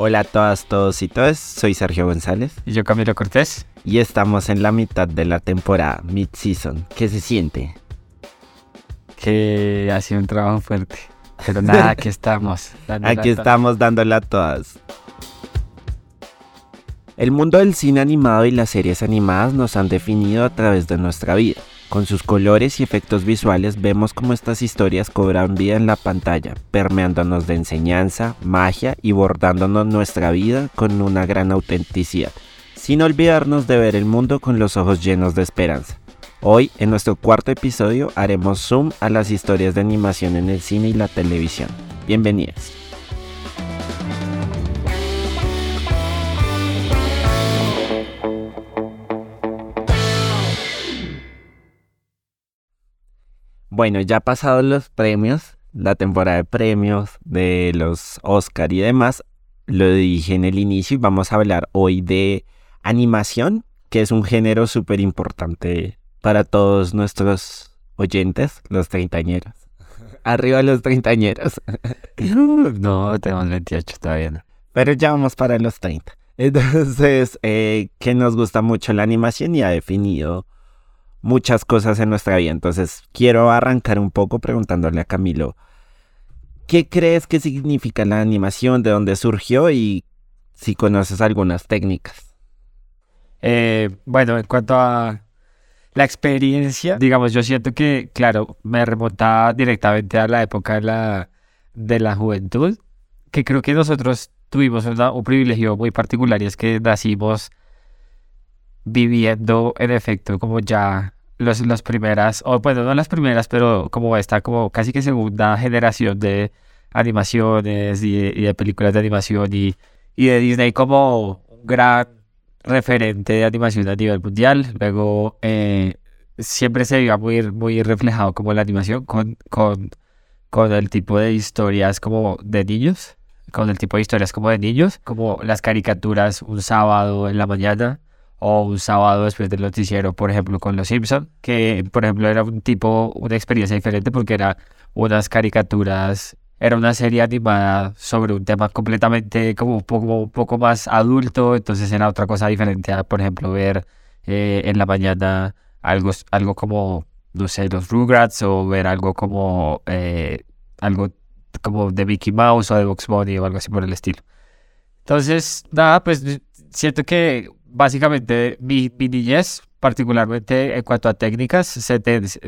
Hola a todas, todos y todas, soy Sergio González. Y yo Camilo Cortés. Y estamos en la mitad de la temporada, mid-season. ¿Qué se siente? Que ha sido un trabajo fuerte. Pero nada, aquí estamos. Aquí estamos dándole a todas. El mundo del cine animado y las series animadas nos han definido a través de nuestra vida. Con sus colores y efectos visuales vemos cómo estas historias cobran vida en la pantalla, permeándonos de enseñanza, magia y bordándonos nuestra vida con una gran autenticidad, sin olvidarnos de ver el mundo con los ojos llenos de esperanza. Hoy, en nuestro cuarto episodio, haremos zoom a las historias de animación en el cine y la televisión. Bienvenidas. Bueno, ya pasados los premios, la temporada de premios de los Oscar y demás, lo dije en el inicio y vamos a hablar hoy de animación, que es un género súper importante para todos nuestros oyentes, los treintañeros. Arriba los treintañeros. no, tenemos 28 todavía. Pero ya vamos para los 30. Entonces, eh, que nos gusta mucho la animación y ha definido muchas cosas en nuestra vida. Entonces, quiero arrancar un poco preguntándole a Camilo, ¿qué crees que significa la animación? ¿De dónde surgió? Y si conoces algunas técnicas. Eh, bueno, en cuanto a la experiencia, digamos, yo siento que, claro, me remonta directamente a la época de la, de la juventud, que creo que nosotros tuvimos un privilegio muy particular y es que nacimos viviendo en efecto como ya los, las primeras, o bueno, no las primeras, pero como esta como casi que segunda generación de animaciones y, de películas de animación y, y de Disney como un gran referente de animación a nivel mundial. Luego eh, siempre se veía muy, muy reflejado como la animación con, con, con el tipo de historias como de niños, con el tipo de historias como de niños, como las caricaturas un sábado en la mañana o un sábado después del noticiero, por ejemplo, con Los Simpson, que por ejemplo era un tipo, una experiencia diferente porque era unas caricaturas, era una serie animada sobre un tema completamente como un poco, un poco más adulto, entonces era otra cosa diferente a, por ejemplo, ver eh, en la mañana algo, algo como, no sé, los Rugrats o ver algo como, eh, algo como de Mickey Mouse o de Box Bunny o algo así por el estilo. Entonces, nada, pues siento que básicamente mi, mi, niñez, particularmente en cuanto a técnicas, se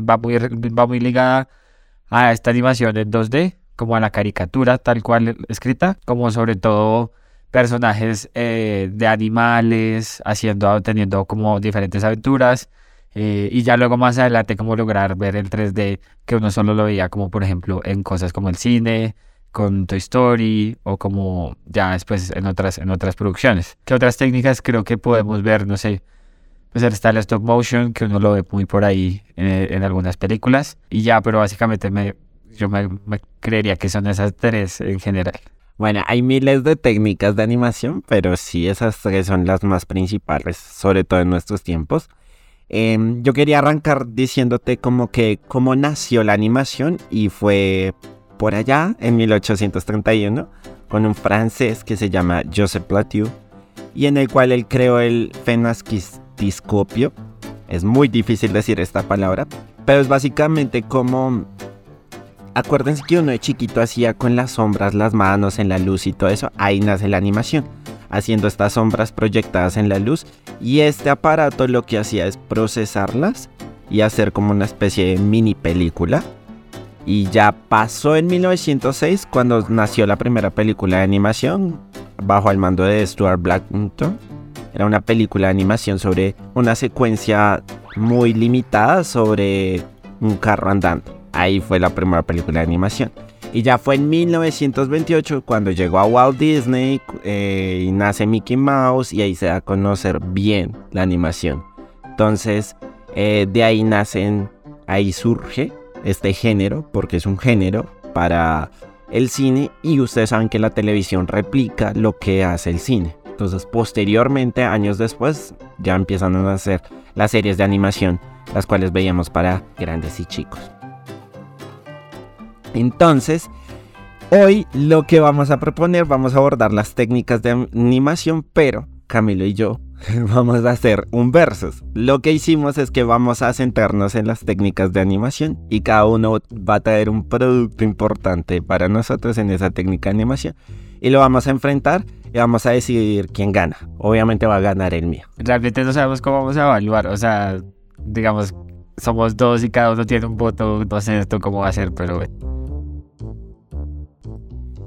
va, muy, va muy ligada a esta animación en 2D, como a la caricatura tal cual escrita, como sobre todo personajes eh, de animales, haciendo, teniendo como diferentes aventuras. Eh, y ya luego más adelante como lograr ver el 3D que uno solo lo veía como por ejemplo en cosas como el cine, con Toy Story o como ya después en otras, en otras producciones. ¿Qué otras técnicas creo que podemos ver? No sé, pues está el stop motion, que uno lo ve muy por ahí en, algunas películas. Y ya, pero básicamente me, yo me, creería que son esas tres en general. Bueno, hay miles de técnicas de animación, pero sí esas tres son las más principales, sobre todo en nuestros tiempos. Em, yo quería arrancar diciéndote como que cómo nació la animación y fue por allá en 1831 con un francés que se llama Joseph Plateau y en el cual él creó el fenasquistiscopio. Es muy difícil decir esta palabra, pero es básicamente como... Acuérdense que uno de chiquito hacía con las sombras, las manos en la luz y todo eso, ahí nace la animación, haciendo estas sombras proyectadas en la luz y este aparato lo que hacía es procesarlas y hacer como una especie de mini película y ya pasó en 1906 cuando nació la primera película de animación bajo el mando de Stuart Blackington. Era una película de animación sobre una secuencia muy limitada sobre un carro andando. Ahí fue la primera película de animación. Y ya fue en 1928 cuando llegó a Walt Disney eh, y nace Mickey Mouse y ahí se da a conocer bien la animación. Entonces, eh, de ahí nacen, ahí surge este género, porque es un género para el cine y ustedes saben que la televisión replica lo que hace el cine. Entonces posteriormente, años después, ya empiezan a hacer las series de animación, las cuales veíamos para grandes y chicos. Entonces, Hoy lo que vamos a proponer, vamos a abordar las técnicas de animación, pero Camilo y yo vamos a hacer un versus. Lo que hicimos es que vamos a centrarnos en las técnicas de animación y cada uno va a traer un producto importante para nosotros en esa técnica de animación y lo vamos a enfrentar y vamos a decidir quién gana. Obviamente va a ganar el mío. Realmente no sabemos cómo vamos a evaluar, o sea, digamos, somos dos y cada uno tiene un voto, no sé esto cómo va a ser, pero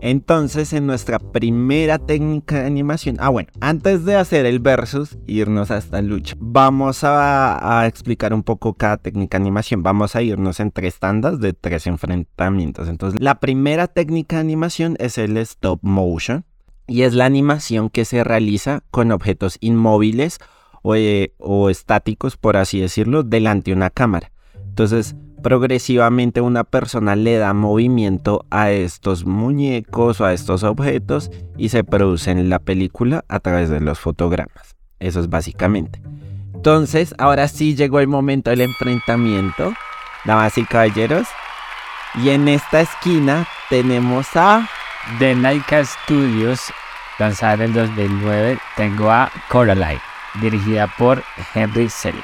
entonces, en nuestra primera técnica de animación, ah bueno, antes de hacer el versus, irnos a esta lucha, vamos a, explicar un poco cada técnica de animación. Vamos a irnos en tres tandas de tres enfrentamientos. Entonces, la primera técnica de animación es el stop motion y es la animación que se realiza con objetos inmóviles o, eh, o estáticos, por así decirlo, delante de una cámara. Entonces, progresivamente una persona le da movimiento a estos muñecos o a estos objetos y se produce en la película a través de los fotogramas. Eso es básicamente. Entonces, ahora sí llegó el momento del enfrentamiento, damas y caballeros. Y en esta esquina tenemos a The Laika Studios, lanzada en el 2009. Tengo a Coraline, dirigida por Henry Selick.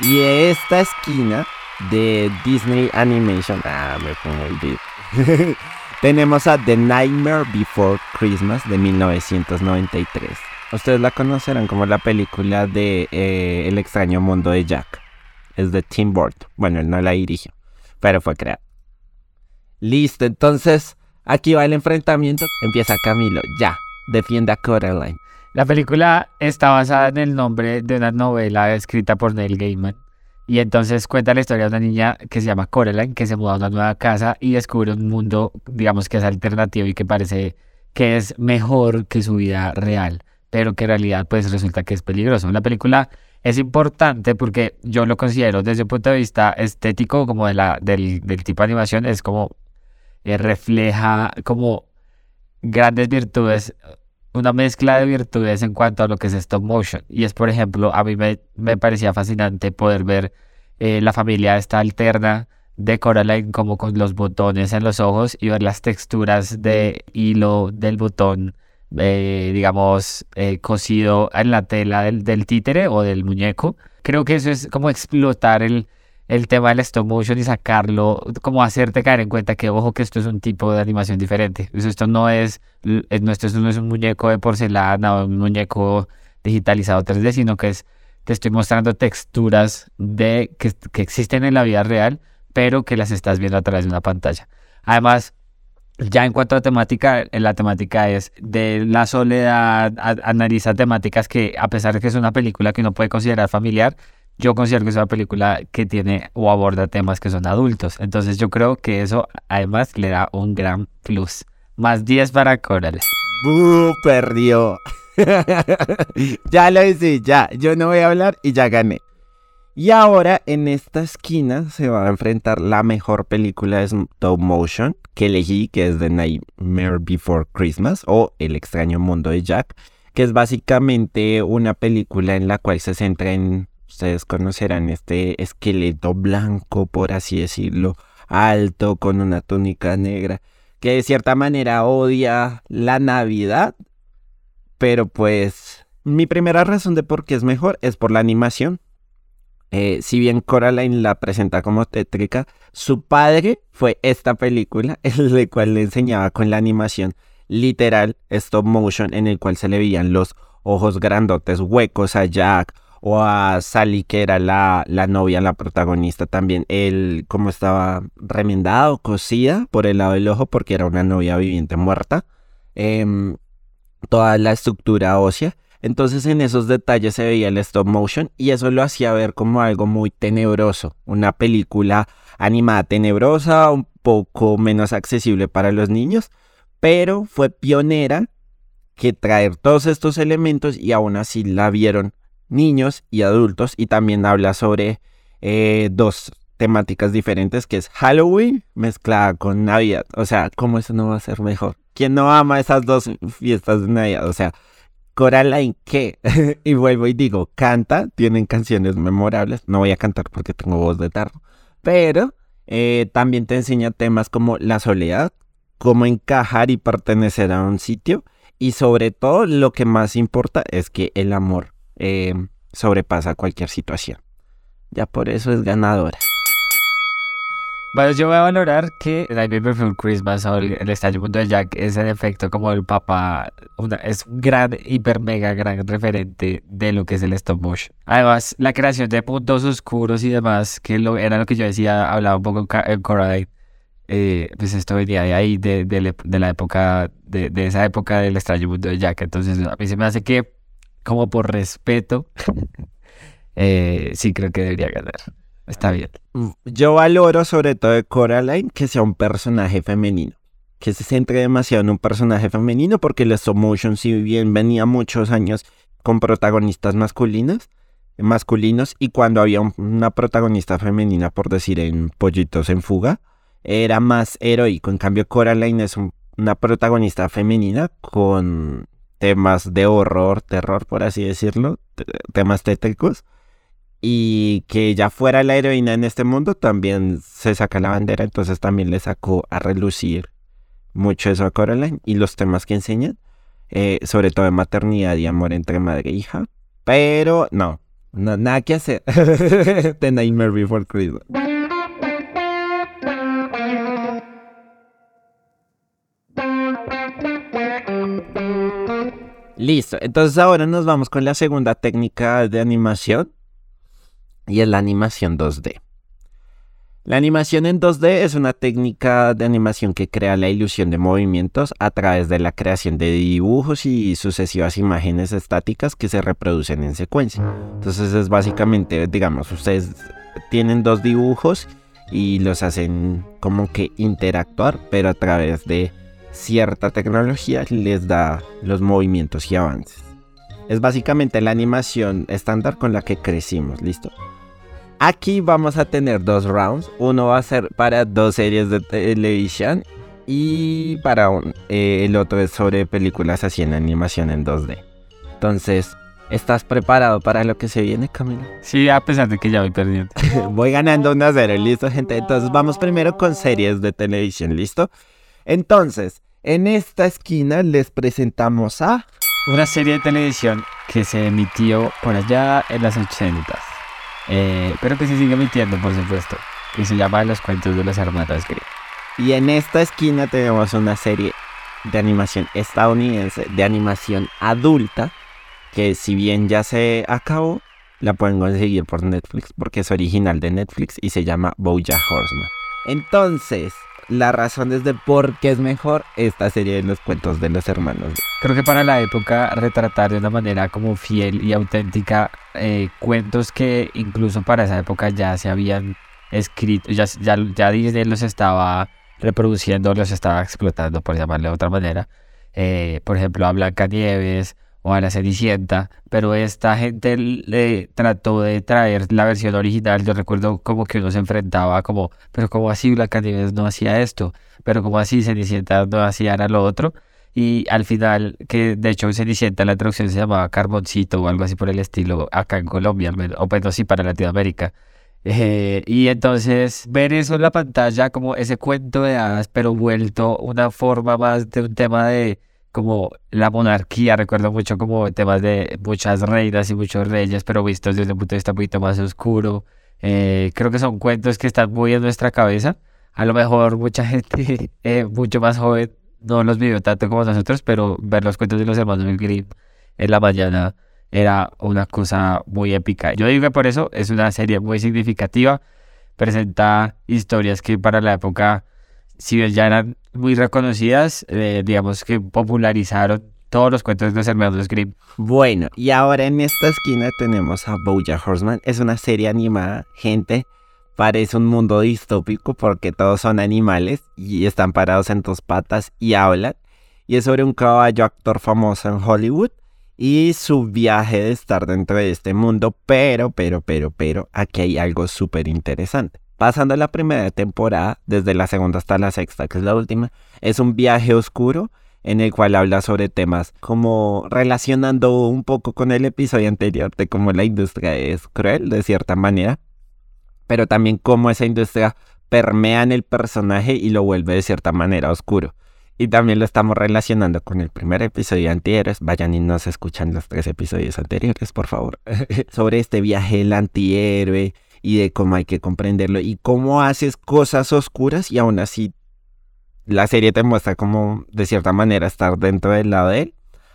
Y esta esquina de Disney Animation. Ah, me pongo el beat. Tenemos a The Nightmare Before Christmas de 1993. Ustedes la conocerán como la película de eh, El extraño mundo de Jack. Es de Tim Burton. Bueno, él no la dirigió, pero fue creado. Listo, entonces aquí va el enfrentamiento. Empieza Camilo. Ya, defiende a Coraline. La película está basada en el nombre de una novela escrita por Neil Gaiman y entonces cuenta la historia de una niña que se llama Coraline, que se muda a una nueva casa y descubre un mundo, digamos que es alternativo y que parece que es mejor que su vida real, pero que en realidad pues resulta que es peligroso. La película es importante porque yo lo considero desde un punto de vista estético, como de la, del, tipo de animación, es como eh, refleja como grandes virtudes una mezcla de virtudes en cuanto a lo que es stop motion. Y es, por ejemplo, a mí me, me parecía fascinante poder ver eh, la familia esta alterna de Coraline como con los botones en los ojos y ver las texturas de hilo del botón, eh, digamos, eh, cosido en la tela del, del títere o del muñeco. Creo que eso es como explotar el, el tema del stop motion y sacarlo, como hacerte caer en cuenta que, ojo, que esto es un tipo de animación diferente. Esto no es, esto no es un muñeco de porcelana o un muñeco digitalizado 3D, sino que es, te estoy mostrando texturas de, que, que existen en la vida real, pero que las estás viendo a través de una pantalla. Además, ya en cuanto a temática, la temática es de la soledad, analiza temáticas que, a pesar de que es una película que uno puede considerar familiar, yo considero que es una película que tiene o aborda temas que son adultos. Entonces yo creo que eso además le da un gran plus. Más 10 para Coral. ¡Buh! Perdió. ya lo hice, ya. Yo no voy a hablar y ya gané. Y ahora en esta esquina se va a enfrentar la mejor película de stop motion que elegí, que es The Nightmare Before Christmas o El extraño mundo de Jack, que es básicamente una película en la cual se centra en Ustedes conocerán este esqueleto blanco, por así decirlo, alto, con una túnica negra, que de cierta manera odia la Navidad. Pero pues mi primera razón de por qué es mejor es por la animación. Eh, si bien Coraline la presenta como tétrica, su padre fue esta película, el cual le enseñaba con la animación literal stop motion, en el cual se le veían los ojos grandotes huecos a Jack o a Sally, que era la, la novia, la protagonista también, él como estaba remendada o cosida por el lado del ojo porque era una novia viviente muerta, em, toda la estructura ósea. Entonces en esos detalles se veía el stop motion y eso lo hacía ver como algo muy tenebroso, una película animada tenebrosa, un poco menos accesible para los niños, pero fue pionera que traer todos estos elementos y aún así la vieron niños y adultos y también habla sobre eh, dos temáticas diferentes que es Halloween mezclada con Navidad. O sea, ¿cómo eso no va a ser mejor? ¿Quién no ama esas dos fiestas de Navidad? O sea, Coraline, ¿qué? y vuelvo y digo, canta, tienen canciones memorables. No voy a cantar porque tengo voz de tarro. Pero eh, también te enseña temas como la soledad, cómo encajar y pertenecer a un sitio. Y sobre todo lo que más importa es que el amor eh, sobrepasa cualquier situación. Ya por eso es ganadora. Bueno, yo voy a valorar que Nightmare Before Christmas o el, el Mundo de Jack es en efecto como el papá, una, es un gran, hiper, mega, gran referente de lo que es el stop motion. Además, la creación de puntos oscuros y demás, que lo, era lo que yo decía, hablaba un poco en Coraline, eh, pues esto venía de ahí, de, de, la época, de, de, esa época del extraño mundo de Jack. Entonces a mí se me hace que, como por respeto, eh, sí creo que debería ganar. Está bien. Mm, yo valoro sobre todo de Coraline que sea un personaje femenino. Que se centre demasiado en un personaje femenino porque el stop si bien venía muchos años con protagonistas masculinas, masculinos y cuando había una protagonista femenina, por decir en Pollitos en Fuga, era más heroico. En cambio, Coraline es una protagonista femenina con temas de horror, terror, por así decirlo, temas tétricos. Y que ya fuera la heroína en este mundo también se saca la bandera, entonces también le sacó a relucir mucho eso a Coraline y los temas que enseñan, eh, sobre todo de maternidad y amor entre madre e hija. Pero no, no nada que hacer. The Nightmare Before Christmas. Listo, entonces ahora nos vamos con la segunda técnica de animación y es la animación 2D. La animación en 2D es una técnica de animación que crea la ilusión de movimientos a través de la creación de dibujos y sucesivas imágenes estáticas que se reproducen en secuencia. Entonces es básicamente, digamos, ustedes tienen dos dibujos y los hacen como que interactuar, pero a través de cierta tecnología les da los movimientos y avances. Es básicamente la animación estándar con la que crecimos, ¿listo? Aquí vamos a tener dos rounds. Uno va a ser para dos series de televisión y para un, eh, el otro es sobre películas así en animación en 2D. Entonces, ¿estás preparado para lo que se viene, Camilo? Sí, a pesar de que ya voy perdiendo. voy ganando 1 a 0, ¿listo, gente? Entonces, vamos primero con series de televisión, ¿listo? Entonces, en esta esquina les presentamos a... Una serie de televisión que se emitió por allá en las 80 eh, pero que se sigue emitiendo, por supuesto, que se llama Los cuentos de los hermanos Grimm. Y en esta esquina tenemos una serie de animación estadounidense, de animación adulta, que si bien ya se acabó, la pueden conseguir por Netflix porque es original de Netflix y se llama Bojack Horseman. Entonces, la razón es de por qué es mejor esta serie de los cuentos de los hermanos. Creo que para la época retratar de una manera como fiel y auténtica eh, cuentos que incluso para esa época ya se habían escrito, ya, Disney los estaba reproduciendo, los estaba explotando, por llamarle de otra manera. Eh, por ejemplo, a Blancanieves o a la Cenicienta, pero esta gente le trató de traer la versión original. Yo recuerdo como que uno se enfrentaba como, pero como así Blancanieves no hacía esto, pero como así Cenicienta no hacía lo otro. Y al final, que de hecho Cenicienta la traducción se llamaba Carboncito o algo así por el estilo acá en Colombia, o pues sí para Latinoamérica. Eh, y entonces ver eso en la pantalla como ese cuento de hadas, pero vuelto una forma más de un tema de como la monarquía, recuerdo mucho como temas de muchas reinas y muchos reyes, pero vistos desde un punto de vista un poquito más oscuro. Eh, creo que son cuentos que están muy en nuestra cabeza. A lo mejor mucha gente eh, mucho más joven no los vivió tanto como nosotros, pero ver los cuentos de los hermanos Grimm en la mañana era una cosa muy épica. Yo digo que por eso es una serie muy significativa. Presenta historias que para la época si bien ya eran muy reconocidas, eh, digamos que popularizaron todos los cuentos de los hermanos Grimm. Bueno, y ahora en esta esquina tenemos a Bojack Horseman. Es una serie animada, gente. Parece un mundo distópico porque todos son animales y están parados en dos patas y hablan. Y es sobre un caballo actor famoso en Hollywood y su viaje de estar dentro de este mundo. Pero, pero, pero, pero, aquí hay algo súper interesante. Pasando la primera temporada, desde la segunda hasta la sexta, que es la última, es un viaje oscuro en el cual habla sobre temas como relacionando un poco con el episodio anterior de cómo la industria es cruel de cierta manera, pero también cómo esa industria permea en el personaje y lo vuelve de cierta manera oscuro. Y también lo estamos relacionando con el primer episodio Antihéroes. Vayan y nos escuchan los tres episodios anteriores, por favor. Sobre este viaje del antihéroe y de cómo hay que comprenderlo y cómo haces cosas oscuras y aún así la serie te muestra cómo de cierta manera estar dentro del lado de él.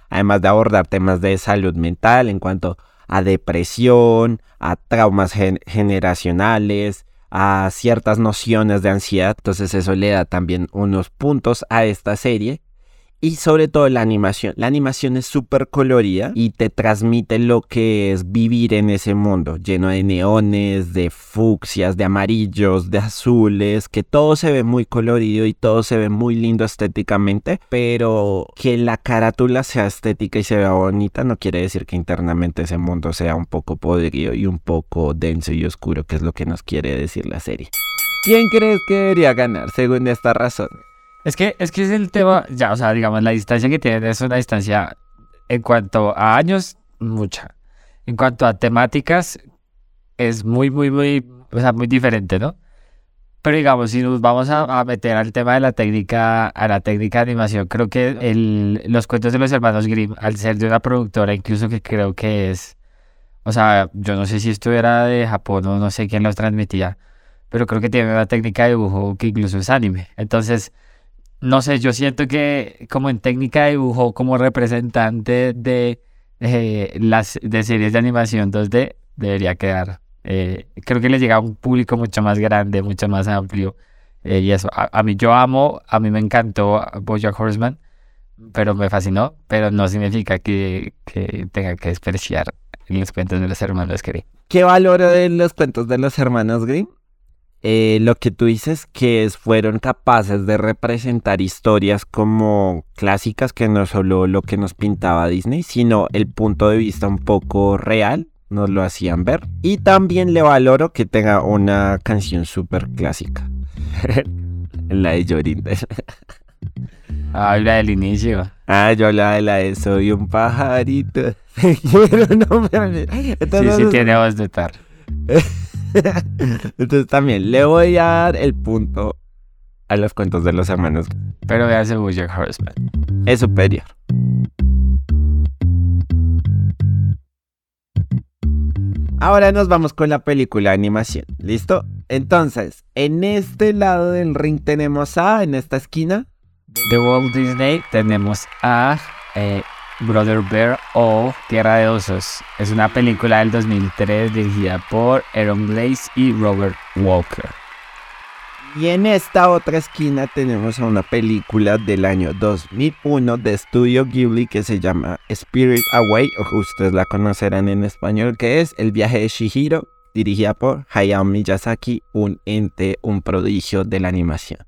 Además de abordar temas de salud mental en cuanto a depresión, a traumas generacionales, a ciertas nociones de ansiedad. Entonces eso le da también unos puntos a esta serie y sobre todo la animación. La animación es súper colorida y te transmite lo que es vivir en ese mundo, lleno de neones, de fucsias, de amarillos, de azules, que todo se ve muy colorido y todo se ve muy lindo estéticamente, pero que la carátula sea estética y se vea bonita no quiere decir que internamente ese mundo sea un poco podrido y un poco denso y oscuro, que es lo que nos quiere decir la serie. ¿Quién crees que debería ganar según esta razón? Es que, es que es el tema, ya, o sea, digamos, la distancia que tienen es una distancia en cuanto a años, mucha. En cuanto a temáticas, es muy, muy, muy, o sea, muy diferente, ¿no? Pero digamos, si nos vamos a, meter al tema de la técnica, a la técnica de animación, creo que el, los cuentos de los hermanos Grimm, al ser de una productora, incluso que creo que es, o sea, yo no sé si esto era de Japón o no sé quién los transmitía, pero creo que tiene una técnica de dibujo que incluso es anime. Entonces, no sé, yo siento que como en técnica de dibujo, como representante de eh, las de series de animación 2D, debería quedar. Eh, creo que le llega a un público mucho más grande, mucho más amplio. Eh, y eso, a, mí yo amo, a mí me encantó Bojack Horseman, pero me fascinó, pero no significa que, que tenga que despreciar los cuentos de los hermanos Grimm. ¿Qué valoro de los cuentos de los hermanos Grimm? Eh, lo que tú dices que fueron capaces de representar historias como clásicas que no solo lo que nos pintaba Disney, sino el punto de vista un poco real, nos lo hacían ver. Y también le valoro que tenga una canción súper clásica. la de Llorinda. Ah, la del inicio. Ah, yo hablaba de la de Soy un pajarito. no sí, sí, tiene voz de tar. Entonces también le voy a dar el punto a los cuentos de los hermanos. Pero vea ese Bojack Horseman. Es superior. Ahora nos vamos con la película de animación. ¿Listo? Entonces, en este lado del ring tenemos a, en esta esquina. De Walt Disney tenemos a eh, Brother Bear o Tierra de Osos. Es una película del 2003 dirigida por Aaron Blaze y Robert Walker. Y en esta otra esquina tenemos a una película del año 2001 de Studio Ghibli que se llama Spirit Away, o ustedes la conocerán en español, que es El viaje de Shihiro, dirigida por Hayao Miyazaki, un ente, un prodigio de la animación.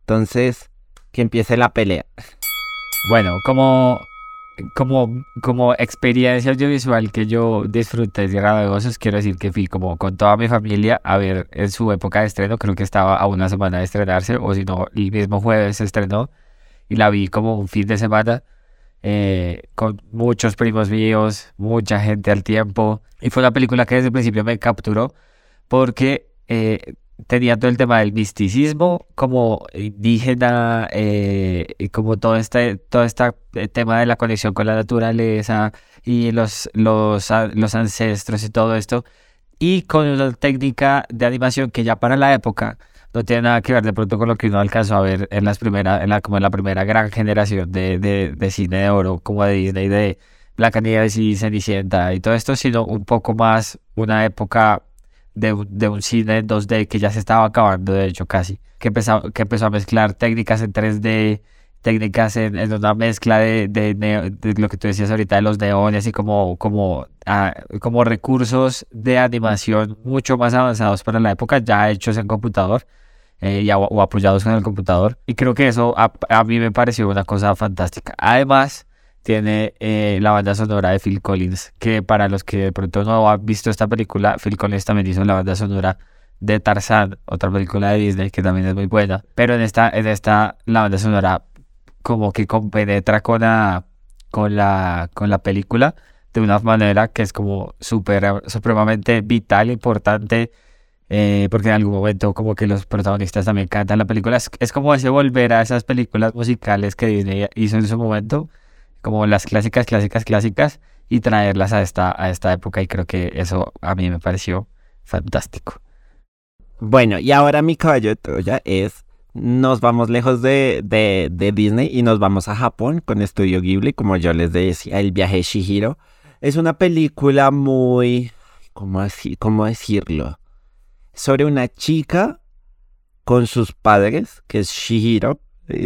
Entonces, que empiece la pelea. Bueno, como como, como experiencia audiovisual que yo disfruté de Gozo's, quiero decir que fui como con toda mi familia a ver en su época de estreno, creo que estaba a una semana de estrenarse, o si no, el mismo jueves se estrenó, y la vi como un fin de semana, eh, con muchos primos míos, mucha gente al tiempo, y fue una película que desde el principio me capturó, porque eh, tenía todo el tema del misticismo como indígena, eh, como todo este, todo este tema de la conexión con la naturaleza y los, los, los ancestros y todo esto, y con una técnica de animación que ya para la época no tiene nada que ver de pronto con lo que uno alcanzó a ver en las primeras, en la, como en la primera gran generación de, de, de cine de oro, como de Disney, de Blancanieves y Cenicienta y todo esto, sino un poco más una época de, un cine 2D que ya se estaba acabando, de hecho, casi. Que empezó, que empezó a mezclar técnicas en 3D, técnicas en, una mezcla de, de, lo que tú decías ahorita de los neones y como, como, ah, como recursos de animación mucho más avanzados para la época, ya hechos en computador. Eh, o, apoyados con el computador. Y creo que eso a, a mí me pareció una cosa fantástica. Además, tiene eh, la banda sonora de Phil Collins, que para los que de pronto no han visto esta película, Phil Collins también hizo la banda sonora de Tarzan, otra película de Disney que también es muy buena, pero en esta, en esta la banda sonora como que compenetra con la, con la, con la película de una manera que es como súper, supremamente vital, importante eh, porque en algún momento como que los protagonistas también cantan la película. Es, es como ese volver a esas películas musicales que Disney hizo en su momento, como las clásicas, clásicas, clásicas, y traerlas a esta, a esta época. Y creo que eso a mí me pareció fantástico. Bueno, y ahora mi caballo de Troya es, nos vamos lejos de, de, Disney y nos vamos a Japón con Estudio Ghibli, como yo les decía, el viaje de Shihiro. Es una película muy, ¿cómo, así, cómo decirlo? Sobre una chica con sus padres, que es Shihiro,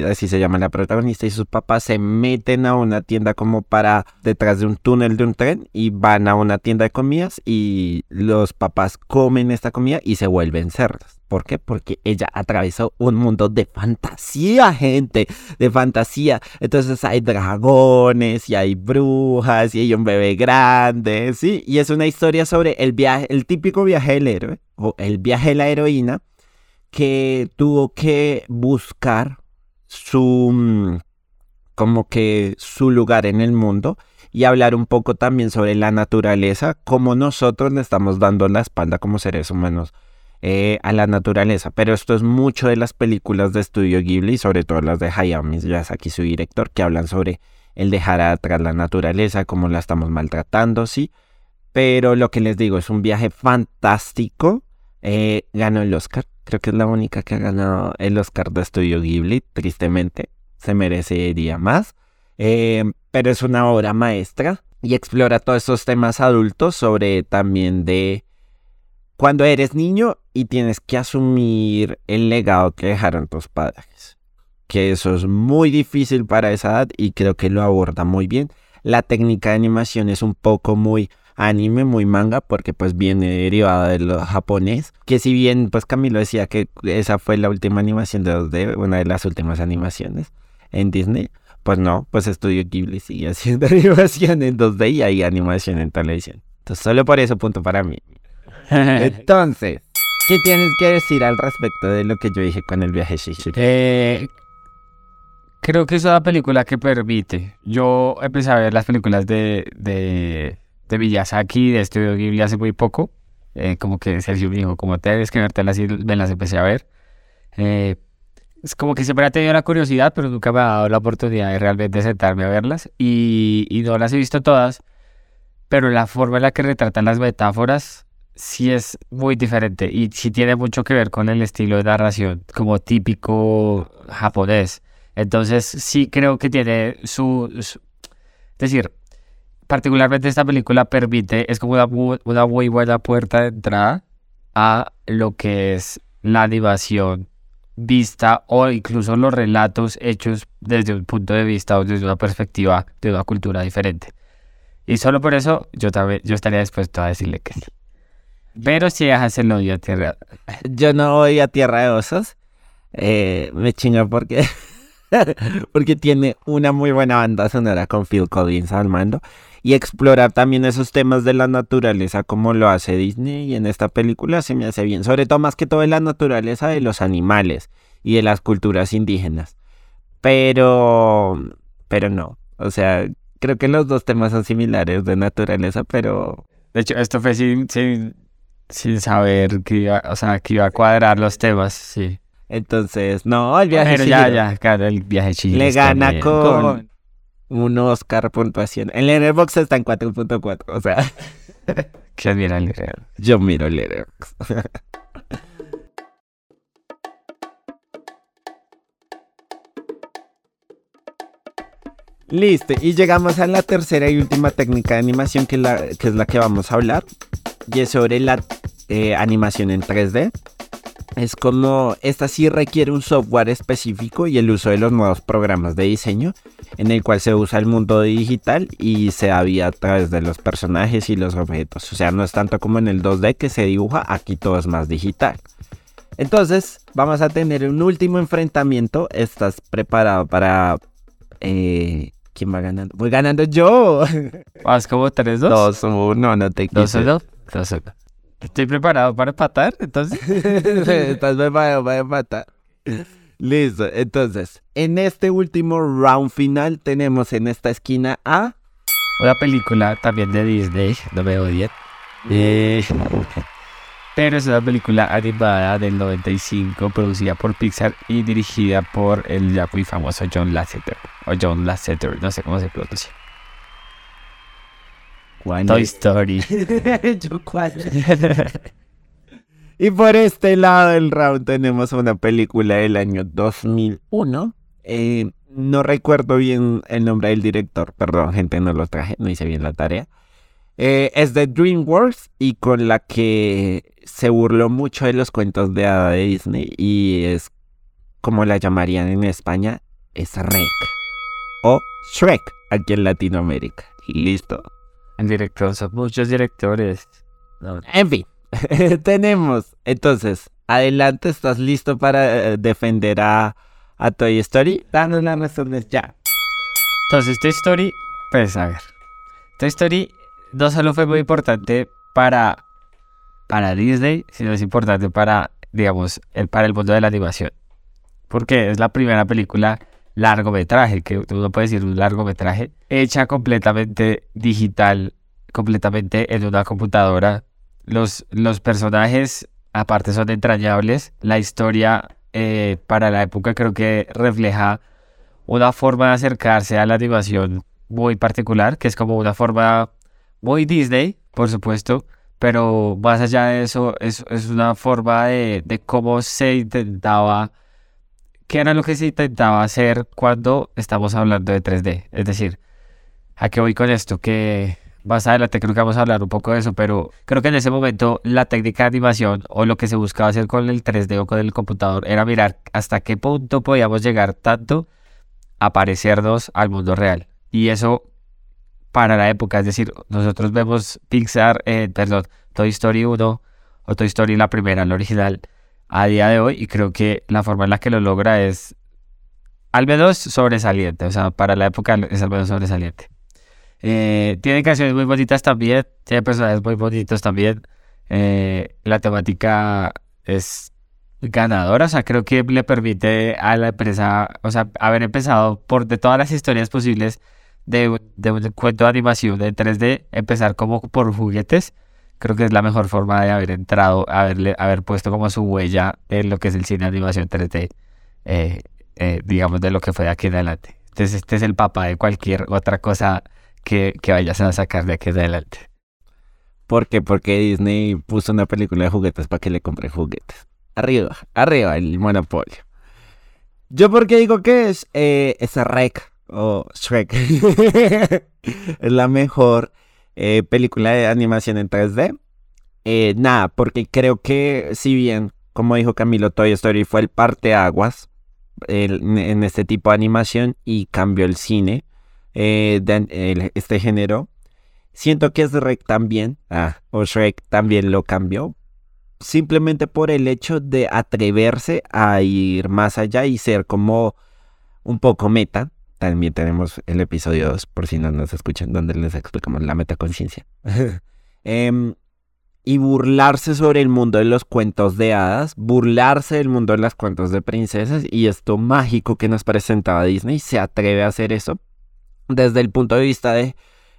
así se llama la protagonista, y sus papás se meten a una tienda como para detrás de un túnel de un tren y van a una tienda de comidas y los papás comen esta comida y se vuelven cerdos. ¿Por qué? Porque ella atravesó un mundo de fantasía, gente, de fantasía. Entonces hay dragones y hay brujas y hay un bebé grande, ¿sí? Y es una historia sobre el viaje, el típico viaje del héroe o el viaje de la heroína que tuvo que buscar su mm, como que su lugar en el mundo y hablar un poco también sobre la naturaleza, como nosotros le estamos dando la espalda como seres humanos eh, a la naturaleza. Pero esto es mucho de las películas de estudio Ghibli, sobre todo las de Hayao Miyazaki, su director, que hablan sobre el dejar atrás la naturaleza, cómo la estamos maltratando, sí. Pero lo que les digo es un viaje fantástico. Eh, ganó el Oscar Creo que es la única que ha ganado el Oscar de Estudio Ghibli, tristemente. Se merecería más. Eh, pero es una obra maestra y explora todos esos temas adultos sobre también de cuando eres niño y tienes que asumir el legado que dejaron tus padres. Que eso es muy difícil para esa edad y creo que lo aborda muy bien. La técnica de animación es un poco muy anime, muy manga, porque pues viene derivada de lo japonés. Que si bien pues Camilo decía que esa fue la última animación de 2D, una de las últimas animaciones en Disney, pues no, pues Estudio Ghibli sigue haciendo animación en 2D y hay animación en televisión. Entonces solo por eso punto para mí. Entonces, ¿qué tienes que decir al respecto de lo que yo dije con el viaje Shishiro? Eh, creo que es una película que permite. Yo empecé a ver las películas de, de de Miyazaki, de Estudio Ghibli hace muy poco. Eh, como que Sergio me dijo, como te debes que verlas y me las empecé a ver. Eh, es como que siempre he tenido la curiosidad, pero nunca me ha dado la oportunidad de realmente sentarme a verlas. Y, y no las he visto todas, pero la forma en la que retratan las metáforas sí es muy diferente y sí tiene mucho que ver con el estilo de narración, como típico japonés. Entonces sí creo que tiene su, su es decir, particularmente esta película permite, es como una, muy buena puerta de entrada a lo que es la animación vista o incluso los relatos hechos desde un punto de vista o desde una perspectiva de una cultura diferente. Y solo por eso yo también yo estaría dispuesto a decirle que sí. Pero si dejas el odio a tierra. Yo no voy a tierra de osos. Eh, me chinga porque porque tiene una muy buena banda sonora con Phil Collins al mando y explorar también esos temas de la naturaleza como lo hace Disney y en esta película se me hace bien, sobre todo más que todo de la naturaleza de los animales y de las culturas indígenas. Pero, pero no, o sea, creo que los dos temas son similares de naturaleza, pero... De hecho, esto fue sin, sin, saber que iba, o sea, que iba a cuadrar los temas, sí. Entonces, no, el viaje Pero ya, ya, claro, el viaje chile. Le gana con, un Oscar puntuación. En Letterboxd está en 4.4, o sea. ¿Quién mira el Letterboxd? Yo miro el Letterboxd. Listo, y llegamos a la tercera y última técnica de animación que es la que vamos a hablar. Y es sobre la eh, animación en 3D. Es como, esta sí requiere un software específico y el uso de los nuevos programas de diseño en el cual se usa el mundo digital y se había a través de los personajes y los objetos. O sea, no es tanto como en el 2D que se dibuja, aquí todo es más digital. Entonces, vamos a tener un último enfrentamiento. ¿Estás preparado para... Eh, ¿Quién va ganando? Voy ganando yo. ¿Vas como 3-2? 2-1, no te quise. 2-1. Estoy preparado para empatar, entonces. Estás preparado para empatar. Listo, entonces, en este último round final tenemos en esta esquina a... Una película también de Disney, no me odien. Eh, pero es una película animada del 95 producida por Pixar y dirigida por el ya muy famoso John Lasseter o John Lasseter, no sé cómo se pronuncia. Toy Story. y por este lado del round tenemos una película del año 2001. Eh, no recuerdo bien el nombre del director, perdón, gente, no lo traje, no hice bien la tarea. Eh, es de DreamWorks y con la que se burló mucho de los cuentos de hada de Disney y es como la llamarían en España, es Rec o Shrek aquí en Latinoamérica. ¿Listo? El director, son muchos directores. En fin, tenemos. Entonces, adelante, ¿estás listo para eh, defender a, a Toy Story? Danos las razones ya. Entonces, Toy Story, pues a ver. Toy Story no solo fue muy importante para, para Disney, sino es importante para, digamos, el, para el mundo de la animación. Porque es la primera película largometraje, que uno puede decir un largometraje, hecha completamente digital, completamente en una computadora. Los, los personajes, aparte, son entrañables. La historia, eh, para la época, creo que refleja una forma de acercarse a la animación muy particular, que es como una forma muy Disney, por supuesto, pero más allá de eso, es, es una forma de, de cómo se intentaba qué era lo que se intentaba hacer cuando estamos hablando de 3D. Es decir, ¿a qué voy con esto? Que más adelante creo que vamos a hablar un poco de eso, pero creo que en ese momento la técnica de animación o lo que se buscaba hacer con el 3D o con el computador era mirar hasta qué punto podíamos llegar tanto a parecernos al mundo real. Y eso para la época, es decir, nosotros vemos Pixar, eh, perdón, Toy Story 1 o Toy Story la primera, la original, a día de hoy y creo que la forma en la que lo logra es al menos sobresaliente, o sea, para la época es al menos sobresaliente. Eh, tiene canciones muy bonitas también, tiene personajes muy bonitos también. Eh, la temática es ganadora, o sea, creo que le permite a la empresa, o sea, haber empezado por de todas las historias posibles de, de un cuento de animación de 3D, empezar como por juguetes creo que es la mejor forma de haber entrado, haberle, haber puesto como su huella en lo que es el cine de animación 3D, eh, eh, digamos, de lo que fue de aquí en adelante. Entonces, este es el papá de cualquier otra cosa que, que vayas a sacar de aquí en adelante. ¿Por qué? Porque Disney puso una película de juguetes para que le compre juguetes. Arriba, arriba el monopolio. Yo porque digo que es eh, esa Rec o Shrek es la mejor eh, película de animación en 3D. Eh, nada, porque creo que si bien, como dijo Camilo, Toy Story fue el parteaguas en este tipo de animación y cambió el cine eh, de este género, siento que Shrek también, ah, o Shrek también lo cambió, simplemente por el hecho de atreverse a ir más allá y ser como un poco meta, también tenemos el episodio 2, por si no nos escuchan, donde les explicamos la metaconciencia. eh, y burlarse sobre el mundo de los cuentos de hadas, burlarse del mundo de las cuentos de princesas y esto mágico que nos presentaba Disney, se atreve a hacer eso desde el punto de vista de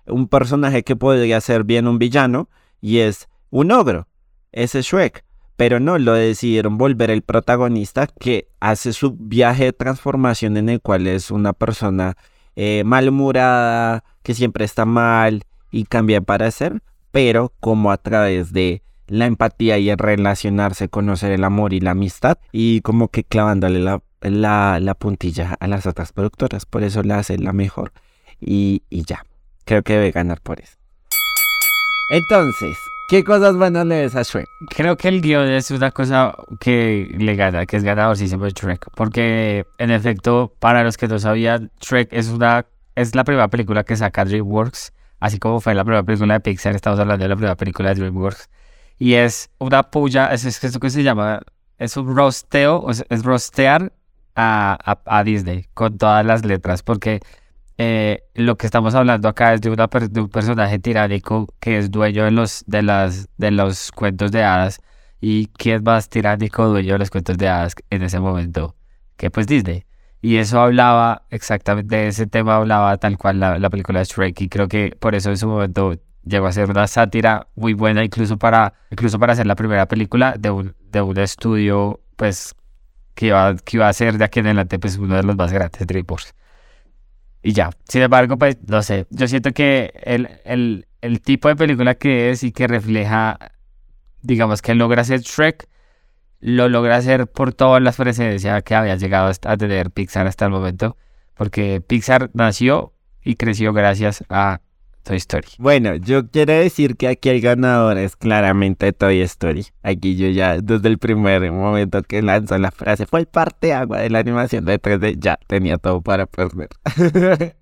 un personaje que podría ser bien un villano y es un ogro, ese Shrek. Pero no, lo decidieron volver el protagonista que hace su viaje de transformación en el cual es una persona eh, malhumorada, que siempre está mal y cambia de parecer, pero como a través de la empatía y el relacionarse, conocer el amor y la amistad y como que clavándole la, la, puntilla a las otras productoras. Por eso la hace la mejor y ya, creo que debe ganar por eso. Entonces, ¿Qué cosas buenas le ves a Shrek? Creo que el guion es una cosa que le gana, que es ganador si se puede Shrek. Porque, en efecto, para los que no sabían, Shrek es una es la primera película que saca DreamWorks. Así como fue la primera película de Pixar, estamos hablando de la primera película de DreamWorks. Y es una puya, es, es, que se llama, es un rosteo, es, es rostear a, a, a Disney con todas las letras. Porque eh, lo que estamos hablando acá es de, una, un personaje tiránico que es dueño de los, de, las, de los cuentos de hadas. ¿Y quién más tiránico dueño de los cuentos de hadas en ese momento? Que pues Disney. Y eso hablaba exactamente de ese tema, hablaba tal cual la, la película de Shrek. Y creo que por eso en su momento llegó a ser una sátira muy buena, incluso para, incluso para hacer la primera película de un, de un estudio, pues, que iba, que iba a ser de aquí en adelante, pues, uno de los más grandes, DreamWorks. Y ya, sin embargo, pues, no sé, yo siento que el, el, el tipo de película que es y que refleja, digamos, que logra ser Shrek, lo logra hacer por todas las presencias que había llegado a tener Pixar hasta el momento, porque Pixar nació y creció gracias a Toy Story. Bueno, yo quiero decir que aquí el ganador es claramente Toy Story. Aquí yo ya, desde el primer momento que lanzó la frase, fue el parte agua de la animación de 3D, ya tenía todo para perder.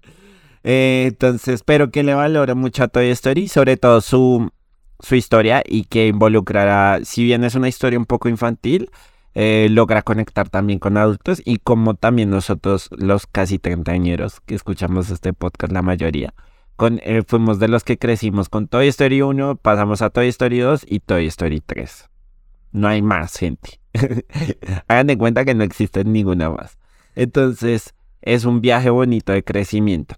Eh, entonces, espero que le valore mucho a Toy Story, sobre todo su, su historia y que involucrará, si bien es una historia un poco infantil, eh, logra conectar también con adultos y como también nosotros los casi 30 añeros que escuchamos este podcast, la mayoría con, eh, fuimos de los que crecimos con Toy Story 1, pasamos a Toy Story 2 y Toy Story 3. No hay más, gente. Hagan de cuenta que no existe ninguna más. Entonces, es un viaje bonito de crecimiento.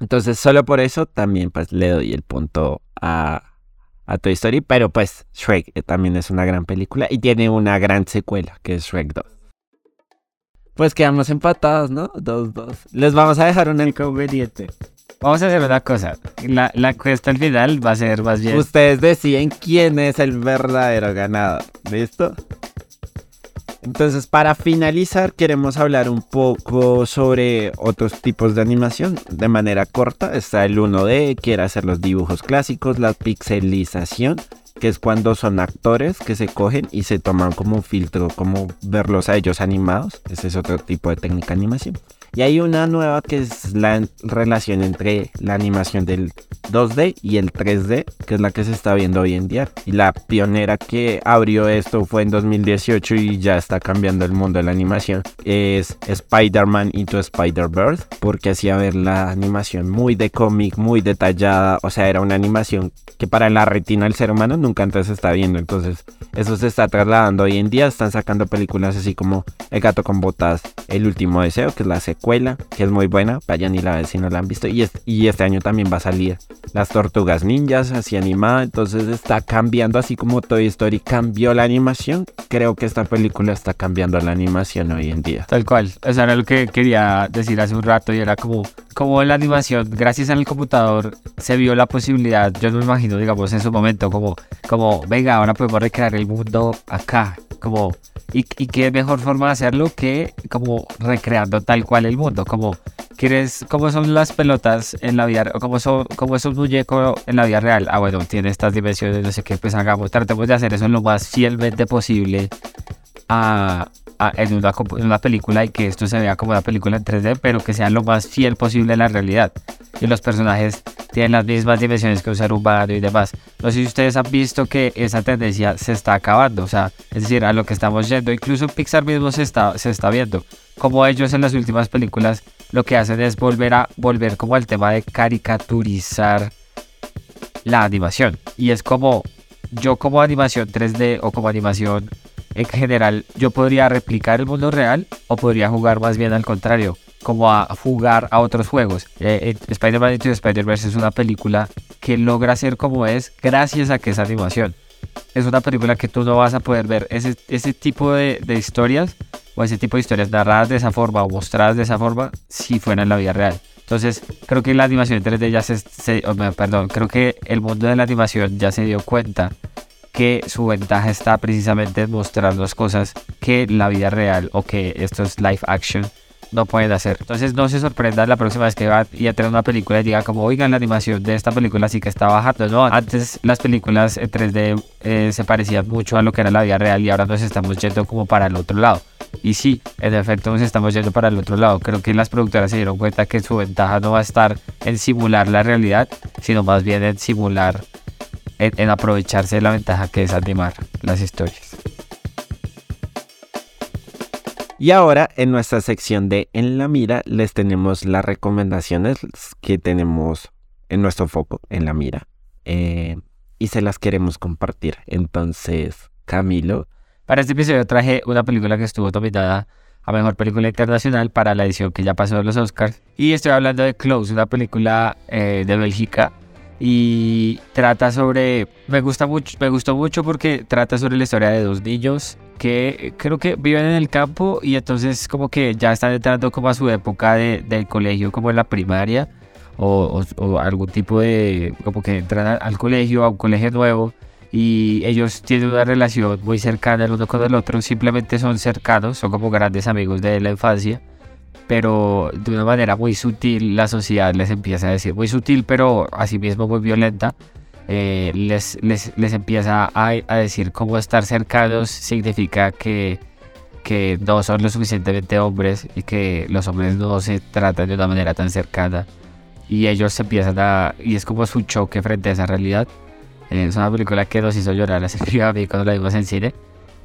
Entonces, solo por eso también pues le doy el punto a, a Toy Story. Pero pues Shrek eh, también es una gran película y tiene una gran secuela que es Shrek 2. Pues quedamos empatados, ¿no? 2-2. Les vamos a dejar un inconveniente. Vamos a hacer una cosa. La, la encuesta al final va a ser más bien. Ustedes deciden quién es el verdadero ganador. ¿Listo? Entonces, para finalizar, queremos hablar un poco sobre otros tipos de animación de manera corta. Está el 1D, que era hacer los dibujos clásicos, la pixelización, que es cuando son actores que se cogen y se toman como un filtro, como verlos a ellos animados. Ese es otro tipo de técnica de animación. Y hay una nueva que es la relación entre la animación del 2D y el 3D, que es la que se está viendo hoy en día. Y la pionera que abrió esto fue en 2018 y ya está cambiando el mundo de la animación. Es Spider-Man Into Spider-Verse, porque hacía ver la animación muy de cómic, muy detallada. O sea, era una animación que para la retina del ser humano nunca antes se está viendo. Entonces, eso se está trasladando hoy en día. Están sacando películas así como El gato con botas, El último deseo, que es la secuela, que es muy buena. Vayan y la ver si no la han visto. Y, y este año también va a salir Las Tortugas Ninjas, así animada. Entonces, está cambiando así como Toy Story cambió la animación. Creo que esta película está cambiando la animación hoy en día. Tal cual. Eso era lo que quería decir hace un rato y era como, como la animación, gracias al computador, se vio la posibilidad. Yo no me imagino digamos, en su momento, como, como, venga, ahora podemos recrear el mundo acá, como, y, y qué mejor forma de hacerlo que como recreando tal cual el mundo, como, ¿quieres, cómo son las pelotas en la vida, o cómo, son, cómo es un muñeco en la vida real? Ah, bueno, tiene estas dimensiones, no sé qué, pues hagamos, tratemos de hacer eso lo más fielmente posible a, en, una, en, una, película y que esto se vea como una película en 3D, pero que sea lo más fiel posible a la realidad. Y los personajes tienen las mismas dimensiones que un ser humano y demás. No sé si ustedes han visto que esa tendencia se está acabando, o sea, es decir, a lo que estamos yendo, incluso Pixar mismo se está, se está viendo. Como ellos en las últimas películas lo que hacen es volver a volver como al tema de caricaturizar la animación. Y es como yo como animación 3D o como animación en general, yo podría replicar el mundo real o podría jugar más bien al contrario, como a jugar a otros juegos. Eh, eh, Spider-Man Into Spider-Verse es una película que logra ser como es gracias a que es animación. Es una película que tú no vas a poder ver ese, ese tipo de, de historias o ese tipo de historias narradas de esa forma o mostradas de esa forma si fuera en la vida real. Entonces, creo que la animación 3D ya se, se perdón, creo que el mundo de la animación ya se dio cuenta que su ventaja está precisamente en mostrar las cosas que la vida real o que estos live action no pueden hacer. Entonces no se sorprenda la próxima vez que va y a tener una película y diga como, oigan, la animación de esta película sí que está bajando. No, antes las películas en 3D eh, se parecían mucho a lo que era la vida real y ahora nos estamos yendo como para el otro lado. Y sí, en efecto nos estamos yendo para el otro lado. Creo que las productoras se dieron cuenta que su ventaja no va a estar en simular la realidad, sino más bien en simular, en, en aprovecharse de la ventaja que es animar las historias. Y ahora en nuestra sección de En la mira les tenemos las recomendaciones que tenemos en nuestro foco, en la mira. Eh, y se las queremos compartir. Entonces, Camilo. Para este episodio traje una película que estuvo nominada a Mejor Película Internacional para la edición que ya pasó de los Oscars. Y estoy hablando de Close, una película eh, de Bélgica y trata sobre me gusta mucho me gustó mucho porque trata sobre la historia de dos niños que creo que viven en el campo y entonces como que ya están entrando como a su época de, del colegio como en la primaria o, o, algún tipo de como que entran al colegio a un colegio nuevo y ellos tienen una relación muy cercana el uno con el otro simplemente son cercanos son como grandes amigos de la infancia pero de una manera muy sutil la sociedad les empieza a decir, muy sutil pero asimismo muy violenta, eh, les, les, les, empieza a, decir cómo estar cercanos significa que, que no son lo suficientemente hombres y que los hombres no se tratan de una manera tan cercana. Y ellos empiezan a... y es como su choque frente a esa realidad. Es una película que nos hizo llorar, la a mí cuando la vimos en cine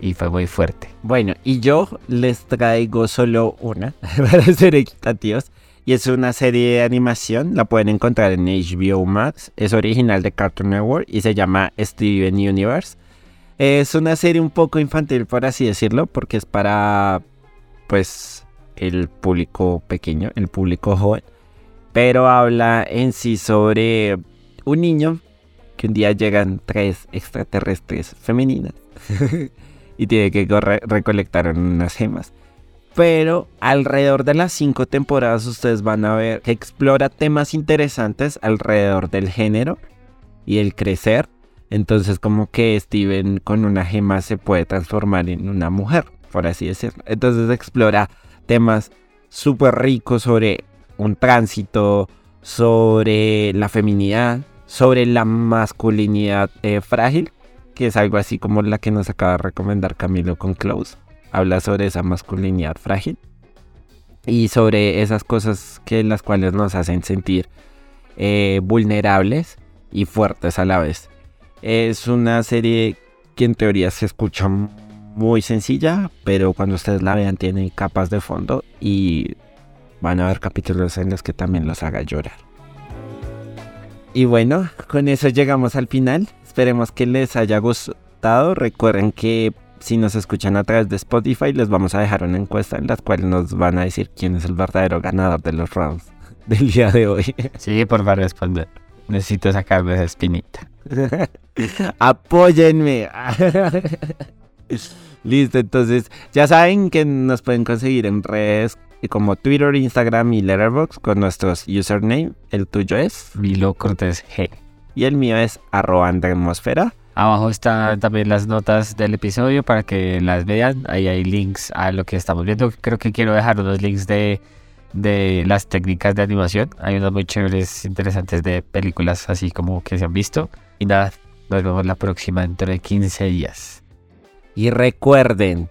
y fue muy fuerte. Bueno, y yo les traigo solo una para ser equitativos. Y es una serie de animación, la pueden encontrar en HBO Max, es original de Cartoon Network y se llama Steven Universe. Es una serie un poco infantil, por así decirlo, porque es para, pues, el público pequeño, el público joven. Pero habla en sí sobre un niño que un día llegan tres extraterrestres femeninas y tiene que recolectar unas gemas. Pero alrededor de las cinco temporadas ustedes van a ver que explora temas interesantes alrededor del género y el crecer. Entonces como que Steven con una gema se puede transformar en una mujer, por así decirlo. Entonces explora temas súper ricos sobre un tránsito, sobre la feminidad, sobre la masculinidad eh, frágil que es algo así como la que nos acaba de recomendar Camilo con Close. Habla sobre esa masculinidad frágil y sobre esas cosas que las cuales nos hacen sentir eh, vulnerables y fuertes a la vez. Es una serie que en teoría se escucha muy sencilla, pero cuando ustedes la vean tiene capas de fondo y van a ver capítulos en los que también los haga llorar. Y bueno, con eso llegamos al final. Esperemos que les haya gustado. Recuerden que si nos escuchan a través de Spotify, les vamos a dejar una encuesta en la cual nos van a decir quién es el verdadero ganador de los rounds del día de hoy. Sí, por favor, responder. Necesito sacarme esa espinita. Apóyenme. Listo, entonces ya saben que nos pueden conseguir en redes como Twitter, Instagram y Letterboxd con nuestros username. El tuyo es Milo Cortés G y el mío es arroba atmósfera. Abajo están también las notas del episodio para que las vean. Ahí hay links a lo que estamos viendo. Creo que quiero dejar unos links de, de las técnicas de animación. Hay unos muy chéveres, interesantes de películas así como que se han visto. Y nada, nos vemos la próxima dentro de 15 días. Y recuerden,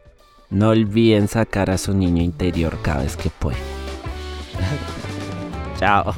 no olviden sacar a su niño interior cada vez que pueden. Chao.